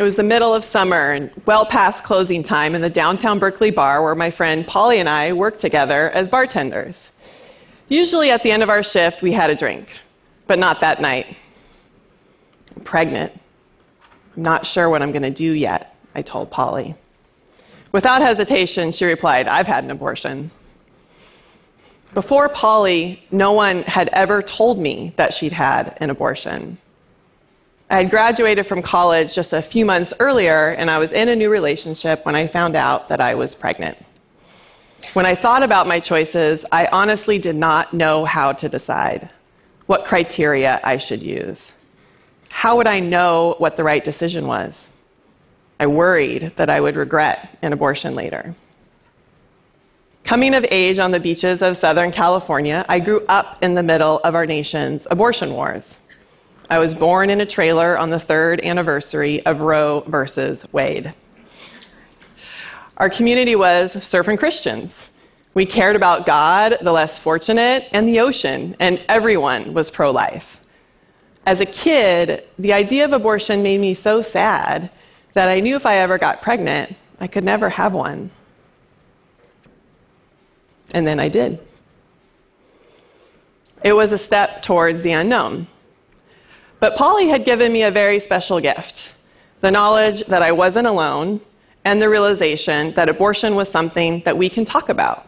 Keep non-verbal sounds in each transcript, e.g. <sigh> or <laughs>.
It was the middle of summer and well past closing time in the downtown Berkeley bar where my friend Polly and I worked together as bartenders. Usually at the end of our shift, we had a drink, but not that night. I'm pregnant. I'm not sure what I'm going to do yet, I told Polly. Without hesitation, she replied, I've had an abortion. Before Polly, no one had ever told me that she'd had an abortion. I had graduated from college just a few months earlier, and I was in a new relationship when I found out that I was pregnant. When I thought about my choices, I honestly did not know how to decide what criteria I should use. How would I know what the right decision was? I worried that I would regret an abortion later. Coming of age on the beaches of Southern California, I grew up in the middle of our nation's abortion wars. I was born in a trailer on the third anniversary of Roe versus Wade. Our community was surfing Christians. We cared about God, the less fortunate, and the ocean, and everyone was pro life. As a kid, the idea of abortion made me so sad that I knew if I ever got pregnant, I could never have one. And then I did. It was a step towards the unknown. But Polly had given me a very special gift the knowledge that I wasn't alone, and the realization that abortion was something that we can talk about.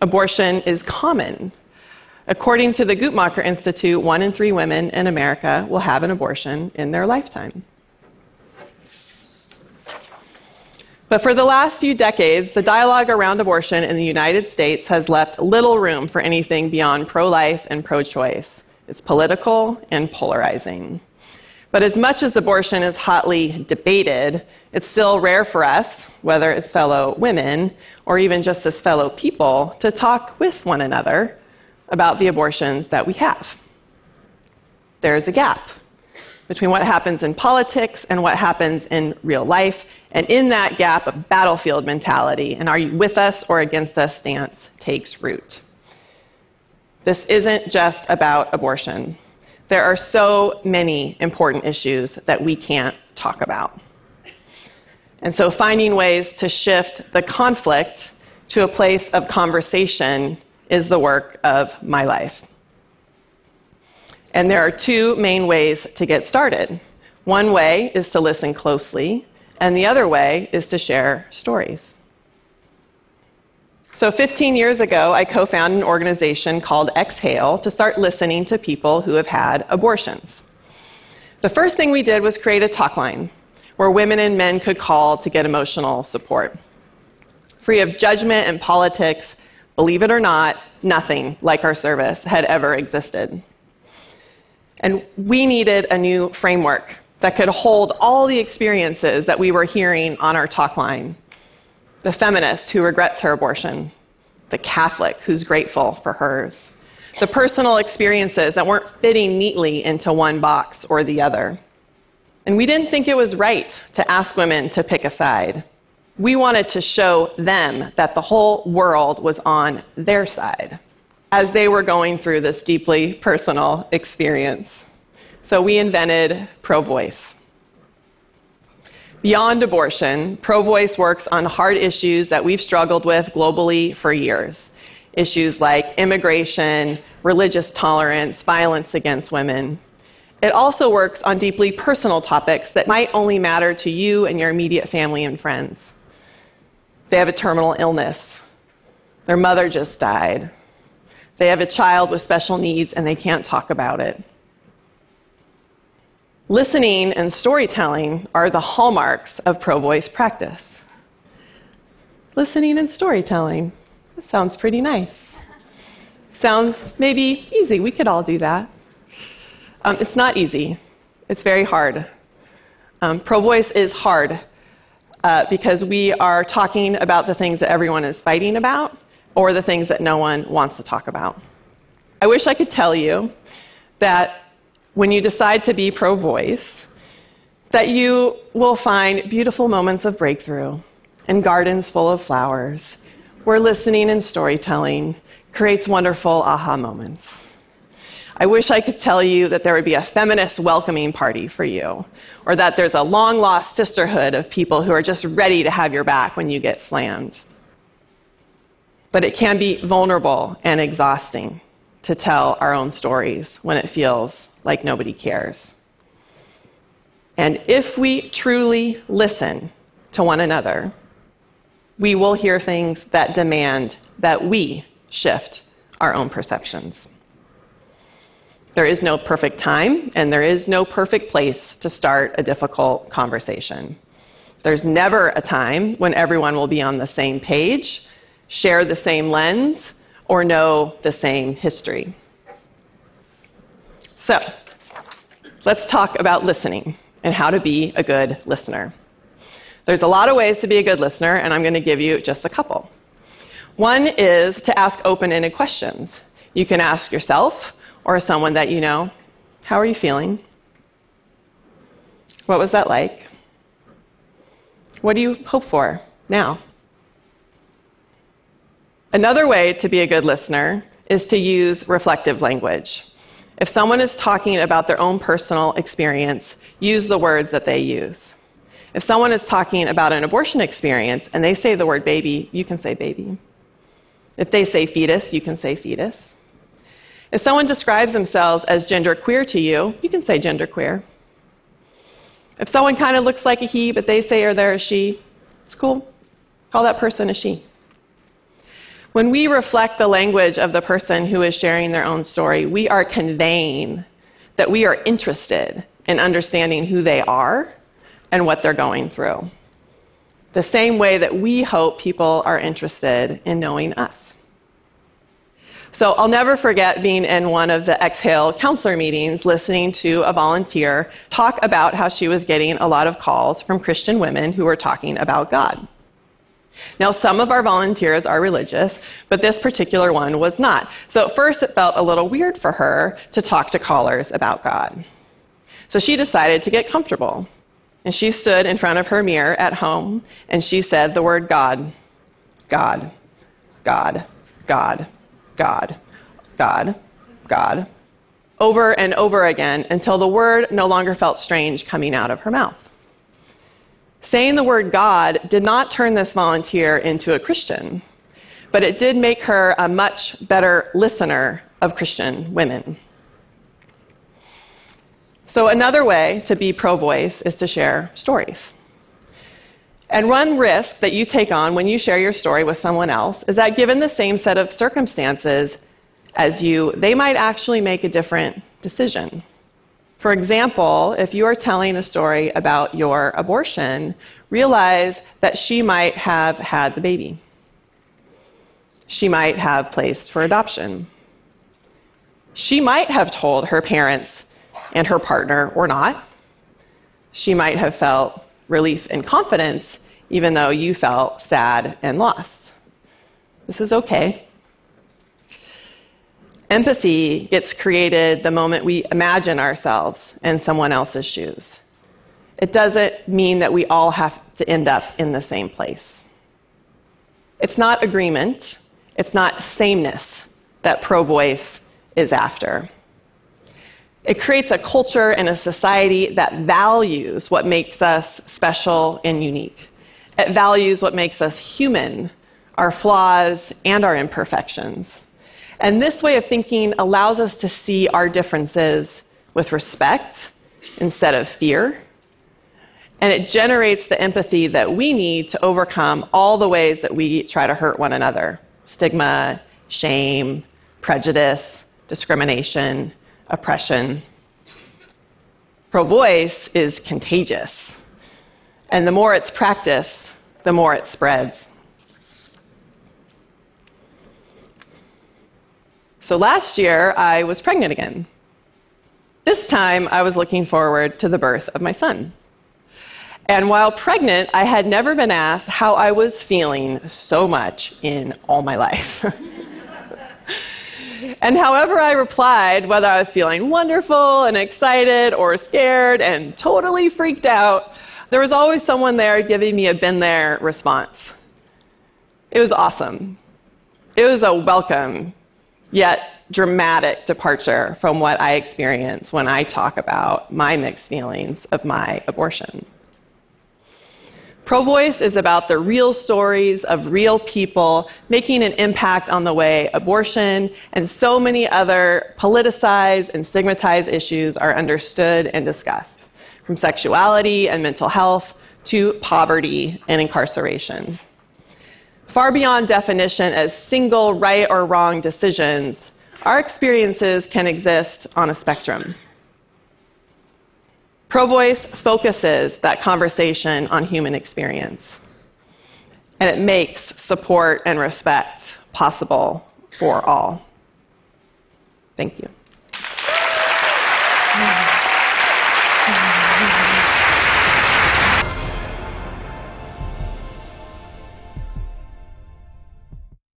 Abortion is common. According to the Guttmacher Institute, one in three women in America will have an abortion in their lifetime. But for the last few decades, the dialogue around abortion in the United States has left little room for anything beyond pro life and pro choice. It's political and polarizing. But as much as abortion is hotly debated, it's still rare for us, whether as fellow women or even just as fellow people, to talk with one another about the abortions that we have. There's a gap between what happens in politics and what happens in real life. And in that gap, a battlefield mentality, and are you with us or against us stance takes root. This isn't just about abortion. There are so many important issues that we can't talk about. And so, finding ways to shift the conflict to a place of conversation is the work of my life. And there are two main ways to get started. One way is to listen closely, and the other way is to share stories. So, 15 years ago, I co founded an organization called Exhale to start listening to people who have had abortions. The first thing we did was create a talk line where women and men could call to get emotional support. Free of judgment and politics, believe it or not, nothing like our service had ever existed. And we needed a new framework that could hold all the experiences that we were hearing on our talk line the feminist who regrets her abortion, the Catholic who's grateful for hers, the personal experiences that weren't fitting neatly into one box or the other. And we didn't think it was right to ask women to pick a side. We wanted to show them that the whole world was on their side as they were going through this deeply personal experience. So we invented Pro Voice. Beyond abortion, Pro Voice works on hard issues that we've struggled with globally for years. Issues like immigration, religious tolerance, violence against women. It also works on deeply personal topics that might only matter to you and your immediate family and friends. They have a terminal illness. Their mother just died. They have a child with special needs and they can't talk about it. Listening and storytelling are the hallmarks of pro voice practice. Listening and storytelling. That sounds pretty nice. Sounds maybe easy. We could all do that. Um, it's not easy, it's very hard. Um, pro voice is hard uh, because we are talking about the things that everyone is fighting about or the things that no one wants to talk about. I wish I could tell you that when you decide to be pro voice, that you will find beautiful moments of breakthrough and gardens full of flowers where listening and storytelling creates wonderful aha moments. I wish I could tell you that there would be a feminist welcoming party for you, or that there's a long lost sisterhood of people who are just ready to have your back when you get slammed. But it can be vulnerable and exhausting to tell our own stories when it feels like nobody cares. And if we truly listen to one another, we will hear things that demand that we shift our own perceptions. There is no perfect time, and there is no perfect place to start a difficult conversation. There's never a time when everyone will be on the same page, share the same lens, or know the same history. So, let's talk about listening and how to be a good listener. There's a lot of ways to be a good listener, and I'm going to give you just a couple. One is to ask open ended questions. You can ask yourself or someone that you know, How are you feeling? What was that like? What do you hope for now? Another way to be a good listener is to use reflective language. If someone is talking about their own personal experience, use the words that they use. If someone is talking about an abortion experience and they say the word baby, you can say baby. If they say fetus, you can say fetus. If someone describes themselves as genderqueer to you, you can say genderqueer. If someone kind of looks like a he, but they say or they're a she, it's cool. Call that person a she. When we reflect the language of the person who is sharing their own story, we are conveying that we are interested in understanding who they are and what they're going through. The same way that we hope people are interested in knowing us. So I'll never forget being in one of the Exhale counselor meetings, listening to a volunteer talk about how she was getting a lot of calls from Christian women who were talking about God. Now, some of our volunteers are religious, but this particular one was not. So at first, it felt a little weird for her to talk to callers about God. So she decided to get comfortable. And she stood in front of her mirror at home and she said the word God, God, God, God, God, God, God, over and over again until the word no longer felt strange coming out of her mouth. Saying the word God did not turn this volunteer into a Christian, but it did make her a much better listener of Christian women. So, another way to be pro voice is to share stories. And one risk that you take on when you share your story with someone else is that given the same set of circumstances as you, they might actually make a different decision. For example, if you are telling a story about your abortion, realize that she might have had the baby. She might have placed for adoption. She might have told her parents and her partner or not. She might have felt relief and confidence, even though you felt sad and lost. This is okay. Empathy gets created the moment we imagine ourselves in someone else's shoes. It doesn't mean that we all have to end up in the same place. It's not agreement, it's not sameness that pro voice is after. It creates a culture and a society that values what makes us special and unique. It values what makes us human, our flaws, and our imperfections. And this way of thinking allows us to see our differences with respect instead of fear. And it generates the empathy that we need to overcome all the ways that we try to hurt one another stigma, shame, prejudice, discrimination, oppression. Pro voice is contagious. And the more it's practiced, the more it spreads. So last year, I was pregnant again. This time, I was looking forward to the birth of my son. And while pregnant, I had never been asked how I was feeling so much in all my life. <laughs> And however I replied, whether I was feeling wonderful and excited or scared and totally freaked out, there was always someone there giving me a been there response. It was awesome. It was a welcome, yet dramatic departure from what I experience when I talk about my mixed feelings of my abortion. Pro Voice is about the real stories of real people making an impact on the way abortion and so many other politicized and stigmatized issues are understood and discussed, from sexuality and mental health to poverty and incarceration. Far beyond definition as single right or wrong decisions, our experiences can exist on a spectrum. ProVoice focuses that conversation on human experience, and it makes support and respect possible for all. Thank you.